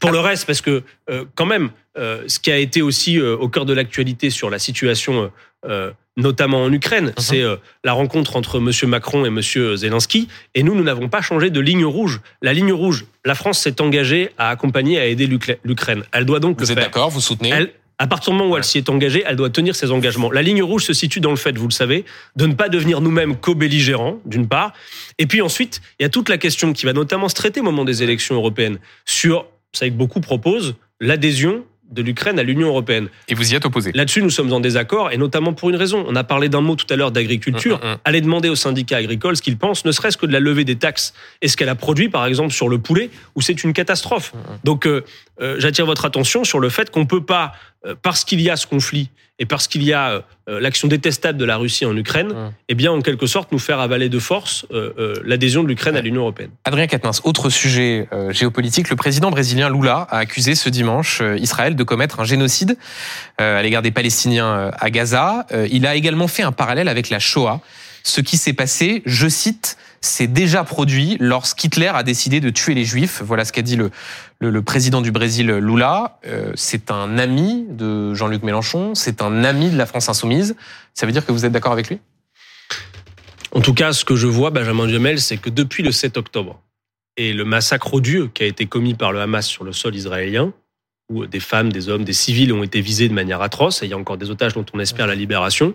Pour le reste, parce que euh, quand même, ce qui a été aussi euh, au cœur de l'actualité sur la situation, euh, euh, notamment en Ukraine, c'est euh, la rencontre entre M. Macron et M. Zelensky. Et nous, nous n'avons pas changé de ligne rouge. La ligne rouge, la France s'est engagée à accompagner, à aider l'Ukraine. Elle doit donc Vous le êtes d'accord Vous soutenez Elle, à partir du moment où elle s'y est engagée, elle doit tenir ses engagements. La ligne rouge se situe dans le fait, vous le savez, de ne pas devenir nous-mêmes co-belligérants, d'une part. Et puis ensuite, il y a toute la question qui va notamment se traiter au moment des élections européennes sur, savez que beaucoup proposent, l'adhésion de l'Ukraine à l'Union européenne. Et vous y êtes opposé. Là-dessus, nous sommes en désaccord, et notamment pour une raison. On a parlé d'un mot tout à l'heure d'agriculture. Mm, mm, mm. Allez demander aux syndicats agricoles ce qu'ils pensent, ne serait-ce que de la levée des taxes et ce qu'elle a produit, par exemple, sur le poulet, où c'est une catastrophe. Mm, Donc, euh, euh, j'attire votre attention sur le fait qu'on peut pas, euh, parce qu'il y a ce conflit et parce qu'il y a euh, l'action détestable de la Russie en Ukraine, Mm. eh bien, en quelque sorte, nous faire avaler de force euh, euh, l'adhésion de l'Ukraine à l'Union européenne. Adrien Quatennens, autre sujet euh, géopolitique, le président brésilien Lula a accusé ce dimanche euh, Israël de commettre un génocide euh, à l'égard des Palestiniens euh, à Gaza. Euh, il a également fait un parallèle avec la Shoah. Ce qui s'est passé, je cite, s'est déjà produit lorsqu'Hitler a décidé de tuer les Juifs. Voilà ce qu'a dit le, président du Brésil, Lula. Euh, c'est un ami de Jean-Luc Mélenchon, c'est un ami de la France insoumise. Ça veut dire que vous êtes d'accord avec lui? En tout cas, ce que je vois, Benjamin Duhamel, c'est que depuis le 7 octobre et le massacre odieux qui a été commis par le Hamas sur le sol israélien, où des femmes, des hommes, des civils ont été visés de manière atroce, et il y a encore des otages dont on espère la libération,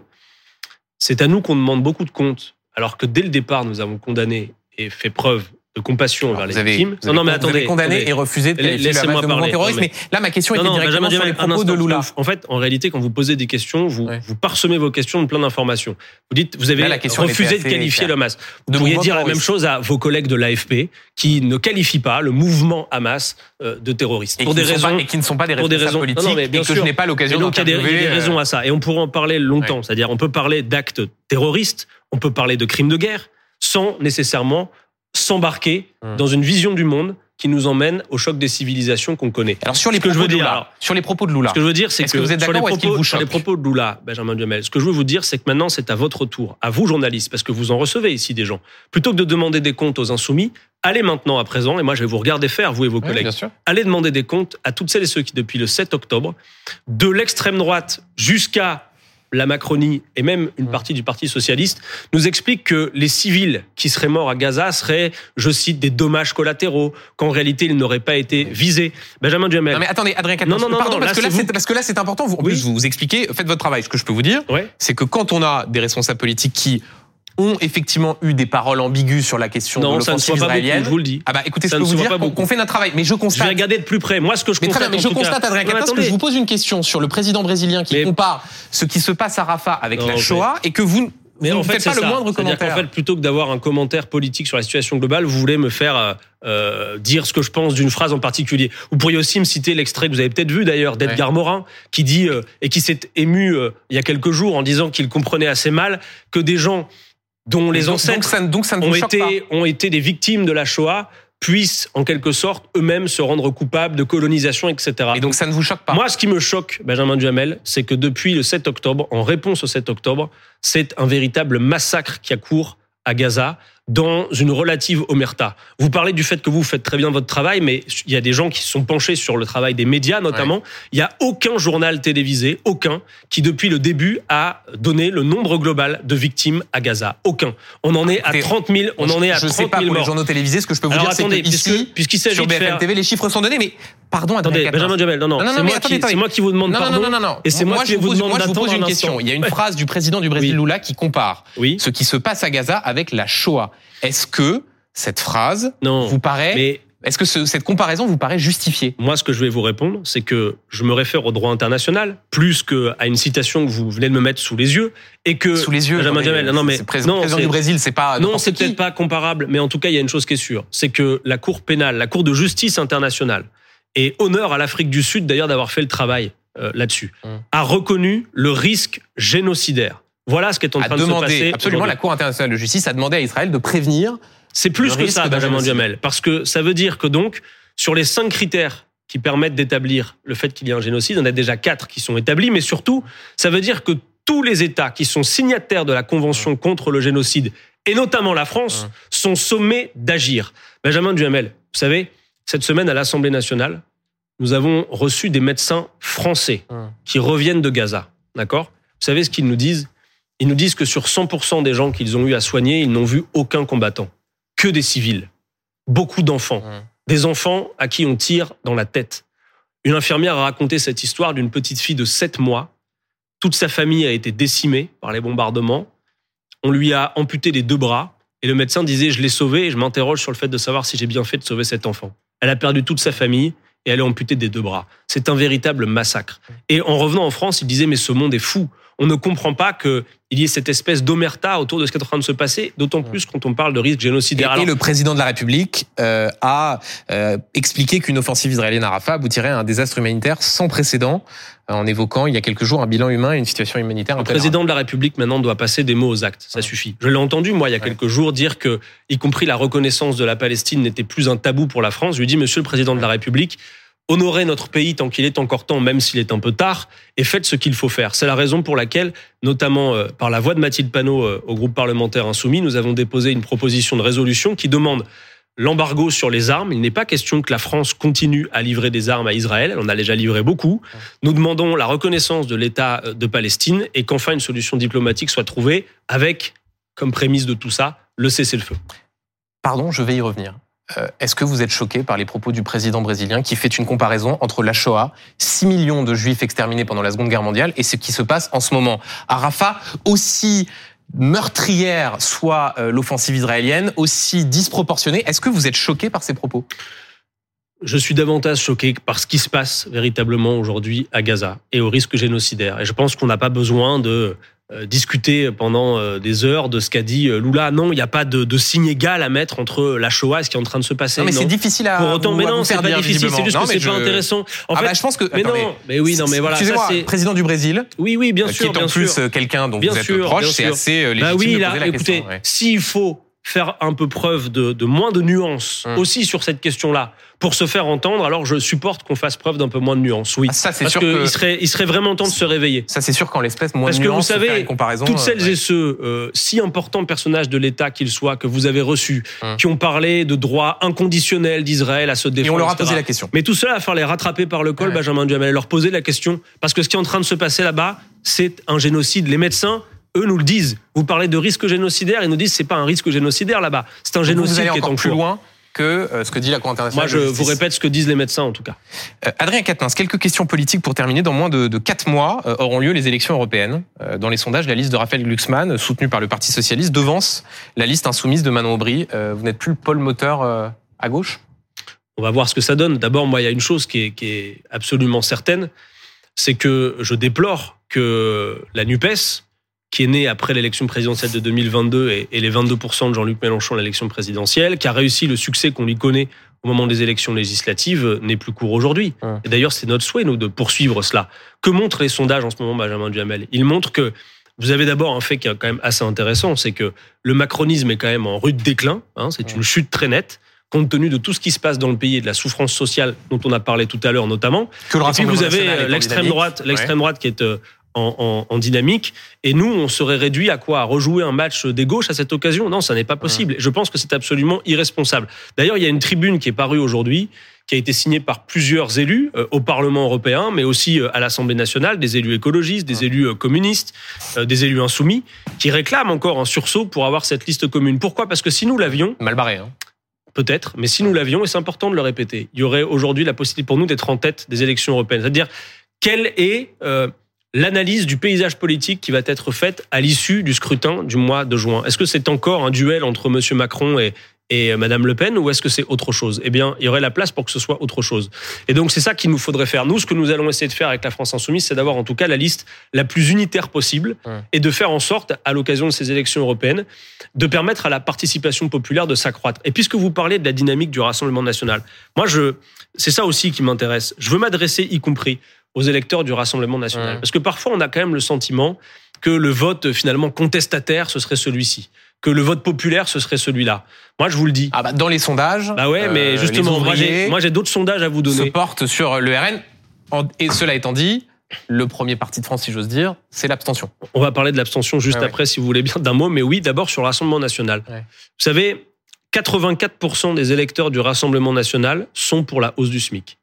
c'est à nous qu'on demande beaucoup de comptes, alors que dès le départ, nous avons condamné et fait preuve de compassion envers les avez, victimes. vous avez- vous avez condamné attendez. et refusé de laissez-moi de parler. terroriste. Non, mais- Mais là, ma question Non, était non, directement sur les propos de Lula. En fait, en réalité, quand vous posez des questions, vous, Ouais. vous parsemez vos questions de plein d'informations. Vous dites, vous avez Là, la question, elle refusé de qualifier le Hamas. Vous De pourriez dire la même chose à vos collègues de l'AFP qui ne qualifient pas le mouvement Hamas euh, de terroriste. Et pour des raisons. pas- et qui ne sont pas des pour des raisons- politiques non, non, mais bien et que sûr. je n'ai pas l'occasion donc, il y a des- il y a d'interviewer. des raisons euh, à ça. Et on pourrait en parler longtemps. C'est-à-dire, on peut parler d'actes terroristes, on peut parler de crimes de guerre, sans nécessairement s'embarquer Hmm. dans une vision du monde qui nous emmène au choc des civilisations qu'on connaît. Alors sur les Ce que je propos veux de dire, Lula, alors, sur les propos de Lula, Ce que je veux dire, c'est Est-ce que, que vous êtes sur, les propos, vous sur les propos de Lula, Benjamin Duhamel, ce que je veux vous dire, c'est que maintenant, c'est à votre tour, à vous, journalistes, parce que vous en recevez ici des gens. Plutôt que de demander des comptes aux insoumis, allez maintenant à présent, et moi, je vais vous regarder faire, vous et vos collègues, allez demander des comptes à toutes celles et ceux qui, depuis le 7 octobre, de l'extrême droite jusqu'à la Macronie et même une Mm. partie du Parti socialiste, nous expliquent que les civils qui seraient morts à Gaza seraient, je cite, des dommages collatéraux, qu'en réalité, ils n'auraient pas été visés. Benjamin Duhamel. Non mais attendez, Adrien Quatennens, Non, non, non, pardon, non, parce, là, que là, parce que là c'est important, vous, en Oui. plus vous vous expliquez, faites votre travail. Ce que je peux vous dire, Ouais. c'est que quand on a des responsables politiques qui ont effectivement eu des paroles ambiguës sur la question Non, de ça ne l'offensive pas beaucoup, israélienne, je vous le dis. ah bah écoutez, Ça je peux vous dire pas qu'on, fait notre travail, mais je Je vais constate... regarder de plus près. Moi, ce que je Mais très constate, bien, mais en je constate, Adrien Quatennens, que je vous pose une question sur le président brésilien qui Mais- compare ce qui se passe à Rafah avec Non, la mais- Shoah et que vous, Mais en ne fait, faites c'est pas le moindre commentaire. qu'en fait, plutôt que d'avoir un commentaire politique sur la situation globale, vous voulez me faire euh, euh, dire ce que je pense d'une phrase en particulier. Vous pourriez aussi me citer l'extrait que vous avez peut-être vu d'ailleurs d'Edgar Morin, qui dit euh, et qui s'est ému euh, il y a quelques jours en disant qu'il comprenait assez mal que des gens dont les donc, ancêtres donc ça, donc ça ne ont pas. été, ont été des victimes de la Shoah puissent en quelque sorte eux-mêmes se rendre coupables de colonisation, etc. Et donc ça ne vous choque pas. Moi, ce qui me choque, Benjamin Duhamel, c'est que depuis le 7 octobre, en réponse au 7 octobre, c'est un véritable massacre qui a cours à Gaza, dans une relative omerta. Vous parlez du fait que vous faites très bien votre travail, mais il y a des gens qui se sont penchés sur le travail des médias notamment. Il n'y a aucun journal télévisé, aucun, qui depuis le début a donné le nombre global de victimes à Gaza. Aucun. On en est à 30 000. On en est à je 30 sais pas 000 pour les journaux télévisés, ce que je peux vous Alors, dire, c'est que puisqu'il s'agit sur de BFM faire- TV, les chiffres sont donnés, mais pardon, Attendez. Benjamin Duhamel, non, non, Non, non, c'est moi, qui, moi vous demande Non, non, pardon. non, non, non. Et c'est moi, qui vous pose, demande moi, je vous pose une un question. Il y a une phrase du président du Brésil, Oui. Lula, qui compare Oui. ce qui se passe à Gaza avec la Shoah. Est-ce que cette phrase Non. vous paraît, Mais est-ce que ce- cette comparaison vous paraît justifiée? Moi, ce que je vais vous répondre, c'est que je me réfère au droit international plus qu'à une citation que vous venez de me mettre sous les yeux et que Sous les yeux. Benjamin Duhamel, non, mais président, non, du Brésil, c'est pas Non, c'est peut-être pas comparable, mais en tout cas, il y a une chose qui est sûre, c'est que la Cour pénale, la Cour de justice internationale, et honneur à l'Afrique du Sud d'ailleurs d'avoir fait le travail euh, là-dessus, Hum. a reconnu le risque génocidaire. Voilà ce qui est en train de se passer. absolument, la Cour internationale de justice a demandé à Israël de prévenir. C'est plus que ça, Benjamin. Duhamel, parce que ça veut dire que donc, sur les cinq critères qui permettent d'établir le fait qu'il y a un génocide, on a déjà quatre qui sont établis, mais surtout, ça veut dire que tous les États qui sont signataires de la Convention contre le génocide, et notamment la France, sont sommés d'agir. Benjamin Duhamel, vous savez, cette semaine à l'Assemblée nationale, nous avons reçu des médecins français qui reviennent de Gaza. D'accord? Vous savez ce qu'ils nous disent? Ils nous disent que sur 100% des gens qu'ils ont eu à soigner, ils n'ont vu aucun combattant. Que des civils. Beaucoup d'enfants. Mmh. Des enfants à qui on tire dans la tête. Une infirmière a raconté cette histoire d'une petite fille de 7 mois. Toute sa famille a été décimée par les bombardements. On lui a amputé les deux bras. Et le médecin disait, je l'ai sauvée et je m'interroge sur le fait de savoir si j'ai bien fait de sauver cet enfant. Elle a perdu toute sa famille et elle est amputée des deux bras. C'est un véritable massacre. Et en revenant en France, il disait, mais ce monde est fou. On ne comprend pas qu'il y ait cette espèce d'omerta autour de ce qui est en train de se passer, d'autant plus quand on parle de risque Et, génocidaire. et Alors, le président de la République euh, a euh, expliqué qu'une offensive israélienne à Rafah aboutirait à un désastre humanitaire sans précédent, euh, en évoquant il y a quelques jours un bilan humain et une situation humanitaire Le président de la République maintenant doit passer des mots aux actes. Ça Ouais. suffit. Je l'ai entendu moi il y a Ouais. quelques jours dire que, y compris la reconnaissance de la Palestine n'était plus un tabou pour la France. Je lui dis, Monsieur le président de la République, honorez notre pays tant qu'il est encore temps, même s'il est un peu tard, et faites ce qu'il faut faire. C'est la raison pour laquelle, notamment euh, par la voix de Mathilde Panot euh, au groupe parlementaire Insoumis, nous avons déposé une proposition de résolution qui demande l'embargo sur les armes. Il n'est pas question que la France continue à livrer des armes à Israël. Elle en a déjà livré beaucoup. Nous demandons la reconnaissance de l'État de Palestine et qu'enfin une solution diplomatique soit trouvée avec, comme prémisse de tout ça, le cessez-le-feu. Pardon, je vais y revenir. Euh, Est-ce que vous êtes choqué par les propos du président brésilien qui fait une comparaison entre la Shoah, 6 millions de juifs exterminés pendant la Seconde Guerre mondiale, et ce qui se passe en ce moment? À Rafah, aussi meurtrière soit euh, l'offensive israélienne, aussi disproportionnée Est-ce que vous êtes choqué par ces propos? Je suis davantage choqué par ce qui se passe véritablement aujourd'hui à Gaza et au risque génocidaire. Et je pense qu'on n'a pas besoin de discuter pendant euh, des heures de ce qu'a dit euh, Lula. Non, il n'y a pas de, de signe égal à mettre entre la Shoah et ce qui est en train de se passer. Non, mais c'est difficile à Pour autant, vous- mais non, c'est pas difficile, c'est juste Non, que c'est pas intéressant. En ah fait, bah, je pense que. mais non, mais oui, non, mais voilà, Excusez-moi, président du Brésil, Oui, oui, bien euh, sûr, qui est en plus euh, quelqu'un dont Bien vous êtes sûr, proche, c'est assez euh, légitime Bah oui, là, écoutez, s'il faut faire un peu preuve de, de moins de nuances Hum. aussi sur cette question-là pour se faire entendre, alors je supporte qu'on fasse preuve d'un peu moins de nuances. Oui, Ah, ça, c'est parce sûr qu'il que serait, il serait vraiment temps de se réveiller. ça, c'est sûr qu'en l'espèce, moins Parce de que vous nuances, savez, faire une comparaison, Toutes euh, celles ouais. et ceux, euh, si importants personnages de l'État qu'ils soient, que vous avez reçus, Hum. qui ont parlé de droit inconditionnel d'Israël à se défendre. Et on leur a etc. posé la question. Mais tout cela, va falloir les rattraper par le col, Ouais. Benjamin Duhamel, leur poser la question. Parce que ce qui est en train de se passer là-bas, c'est un génocide. Les médecins, eux, nous le disent. Vous parlez de risque génocidaire, ils nous disent c'est pas un risque génocidaire là-bas. C'est un génocide vous allez qui est en plus cours. loin que euh, ce que dit la Cour internationale. Moi, je vous répète ce que disent les médecins, en tout cas. Euh, Adrien Quatennens, quelques questions politiques pour terminer. Dans moins de, de 4 mois euh, auront lieu les élections européennes. Euh, dans les sondages, la liste de Raphaël Glucksmann, soutenue par le Parti socialiste, devance la liste insoumise de Manon Aubry. Vous n'êtes plus le pôle moteur à gauche? On va voir ce que ça donne. D'abord, moi, il y a une chose qui est, qui est absolument certaine, c'est que je déplore que la NUPES, qui est née après l'élection présidentielle de 2022 et, et les 22% de Jean-Luc Mélenchon à l'élection présidentielle, qui a réussi le succès qu'on lui connaît au moment des élections législatives, euh, n'est plus court aujourd'hui. Hum. Et d'ailleurs, c'est notre souhait, nous, de poursuivre cela. Que montrent les sondages en ce moment, Benjamin Duhamel? Ils montrent que vous avez d'abord un fait qui est quand même assez intéressant, c'est que le macronisme est quand même en rude déclin. hein, c'est une chute très nette, compte tenu de tout ce qui se passe dans le pays et de la souffrance sociale dont on a parlé tout à l'heure notamment. Que le Et puis vous avez euh, l'extrême droite, l'extrême droite qui est en, en, dynamique. Et nous, on serait réduit à quoi? À rejouer un match des gauches à cette occasion? Non, ça n'est pas possible. Je pense que c'est absolument irresponsable. D'ailleurs, il y a une tribune qui est parue aujourd'hui qui a été signée par plusieurs élus euh, au Parlement européen, mais aussi euh, à l'Assemblée nationale, des élus écologistes, des élus euh, communistes, des élus insoumis, qui réclament encore un sursaut pour avoir cette liste commune. Pourquoi? Parce que si nous l'avions... Mal barré, hein Peut-être, mais si nous l'avions, et c'est important de le répéter, il y aurait aujourd'hui la possibilité pour nous d'être en tête des élections européennes. C'est-à-dire, quelle est l'analyse du paysage politique qui va être faite à l'issue du scrutin du mois de juin Est-ce que c'est encore un duel entre M. Macron et, et Madame Le Pen ou est-ce que c'est autre chose? Eh bien, il y aurait la place pour que ce soit autre chose. Et donc, c'est ça qu'il nous faudrait faire. Nous, ce que nous allons essayer de faire avec la France Insoumise, c'est d'avoir en tout cas la liste la plus unitaire possible et de faire en sorte, à l'occasion de ces élections européennes, de permettre à la participation populaire de s'accroître. Et puisque vous parlez de la dynamique du Rassemblement national, moi, je, c'est ça aussi qui m'intéresse. Je veux m'adresser, y compris aux électeurs du Rassemblement national. Parce que parfois, on a quand même le sentiment que le vote finalement contestataire, ce serait celui-ci que le vote populaire, ce serait celui-là. Moi, je vous le dis. Ah bah dans les sondages. Bah ouais, mais euh, justement, moi j'ai d'autres sondages à vous donner. Se porte sur le RN. Et cela étant dit, le premier parti de France, si j'ose dire, c'est l'abstention. On va parler de l'abstention juste après, si vous voulez bien, d'un mot. Mais oui, d'abord sur le Rassemblement national. Vous savez, 84% des électeurs du Rassemblement national sont pour la hausse du SMIC.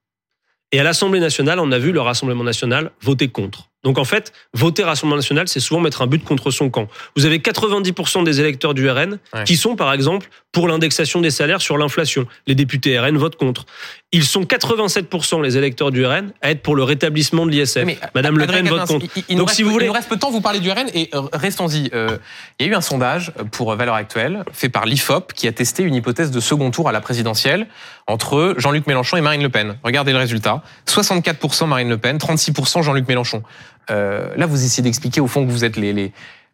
Et à l'Assemblée nationale, on a vu le Rassemblement national voter contre. Donc en fait, voter Rassemblement national, c'est souvent mettre un but contre son camp. Vous avez 90% des électeurs du RN qui sont, par exemple, pour l'indexation des salaires sur l'inflation. Les députés RN votent contre. Ils sont 87% les électeurs du RN à être pour le rétablissement de l'ISF. Madame Le Pen vote contre. Donc si vous voulez, il nous reste peu de temps. Vous parlez du RN et euh, restons-y. Euh, il y a eu un sondage pour Valeurs Actuelles fait par l'Ifop qui a testé une hypothèse de second tour à la présidentielle entre Jean-Luc Mélenchon et Marine Le Pen. Regardez le résultat 64% Marine Le Pen, 36% Jean-Luc Mélenchon. Euh, là, vous essayez d'expliquer au fond que vous êtes les, les,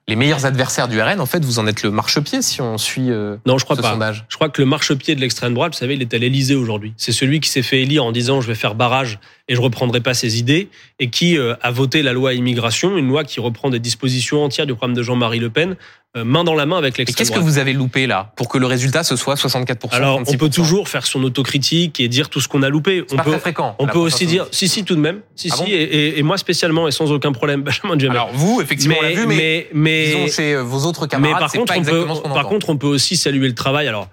les, meilleurs adversaires du RN. En fait, vous en êtes le marchepied si on suit euh, non, je crois ce pas. sondage. Je crois que le marchepied de l'extrême droite, vous savez, il est à l'Élysée aujourd'hui. C'est celui qui s'est fait élire en disant je vais faire barrage et je reprendrai pas ses idées et qui euh, a voté la loi immigration, une loi qui reprend des dispositions entières du programme de Jean-Marie Le Pen main dans la main avec l'extrême Qu'est-ce que vous avez loupé là? Pour que le résultat ce soit 64 Alors on peut toujours faire son autocritique et dire tout ce qu'on a loupé. On pas peut, très fréquent. On peut aussi dire si si tout de même, si ah si et, et, moi spécialement et sans aucun problème Benjamin Duhamel. Alors vous effectivement mais, on l'a vu mais, mais disons chez vos autres camarades mais par contre pas on peut, par contre on peut aussi saluer le travail alors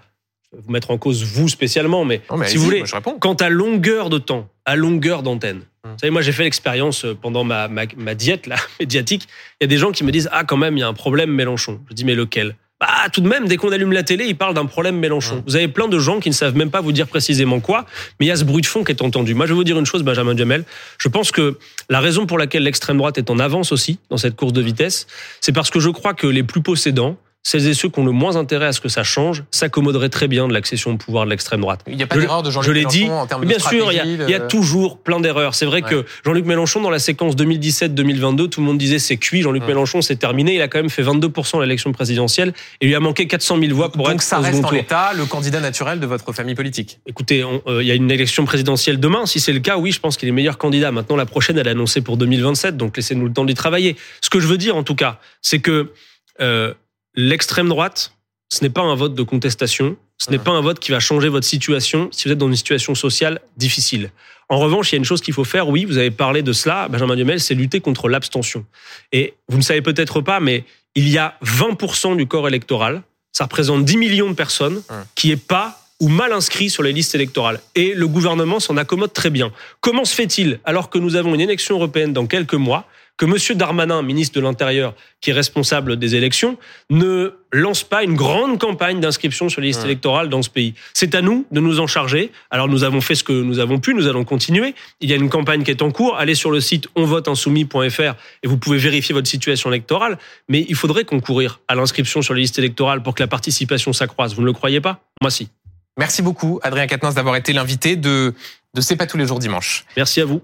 vous mettre en cause vous spécialement mais, si vous voulez quant à longueur de temps, à longueur d'antenne Hum. Vous savez, moi, j'ai fait l'expérience euh, pendant ma, ma, ma, diète là, médiatique. Il y a des gens qui me disent Ah, quand même, il y a un problème Mélenchon. Je dis Mais lequel? Bah, tout de même, dès qu'on allume la télé, ils parlent d'un problème Mélenchon. Hum. Vous avez plein de gens qui ne savent même pas vous dire précisément quoi, mais il y a ce bruit de fond qui est entendu. Moi, je vais vous dire une chose, Benjamin Jamel. Je pense que la raison pour laquelle l'extrême droite est en avance aussi dans cette course de vitesse, c'est parce que je crois que les plus possédants, celles et ceux qui ont le moins intérêt à ce que ça change s'accommoderaient très bien de l'accession au pouvoir de l'extrême droite. Il n'y a pas d'erreur de Jean-Luc Je l'ai dit. En termes bien de sûr, il y, a, il y, a, toujours plein d'erreurs. C'est vrai que Jean-Luc Mélenchon, dans la séquence 2017-2022, tout le monde disait c'est cuit. Jean-Luc Mélenchon, c'est terminé. Il a quand même fait 22% à l'élection présidentielle et il lui a manqué 400 000 voix pour Donc être ça au reste en l'état le candidat naturel de votre famille politique. Écoutez, euh, il y a une élection présidentielle demain. Si c'est le cas, oui, je pense qu'il est meilleur candidat. Maintenant, la prochaine, elle est annoncée pour 2027. Donc laissez-nous le temps d'y travailler. Ce que je veux dire, en tout cas, c'est que euh, l'extrême droite, ce n'est pas un vote de contestation, ce n'est pas un vote qui va changer votre situation si vous êtes dans une situation sociale difficile. En revanche, il y a une chose qu'il faut faire, oui, vous avez parlé de cela, Benjamin Duhamel, c'est lutter contre l'abstention. Et vous ne savez peut-être pas, mais il y a 20% du corps électoral, ça représente 10 millions de personnes, qui est pas ou mal inscrit sur les listes électorales. Et le gouvernement s'en accommode très bien. Comment se fait-il, alors que nous avons une élection européenne dans quelques mois, que M. Darmanin, ministre de l'Intérieur, qui est responsable des élections, ne lance pas une grande campagne d'inscription sur les listes électorales dans ce pays. C'est à nous de nous en charger. Alors nous avons fait ce que nous avons pu, nous allons continuer. Il y a une campagne qui est en cours. Allez sur le site onvoteinsoumis.fr et vous pouvez vérifier votre situation électorale. Mais il faudrait concourir à l'inscription sur les listes électorales pour que la participation s'accroisse. Vous ne le croyez pas? Moi si. Merci beaucoup, Adrien Quatennens, d'avoir été l'invité de, de C'est pas tous les jours dimanche. Merci à vous.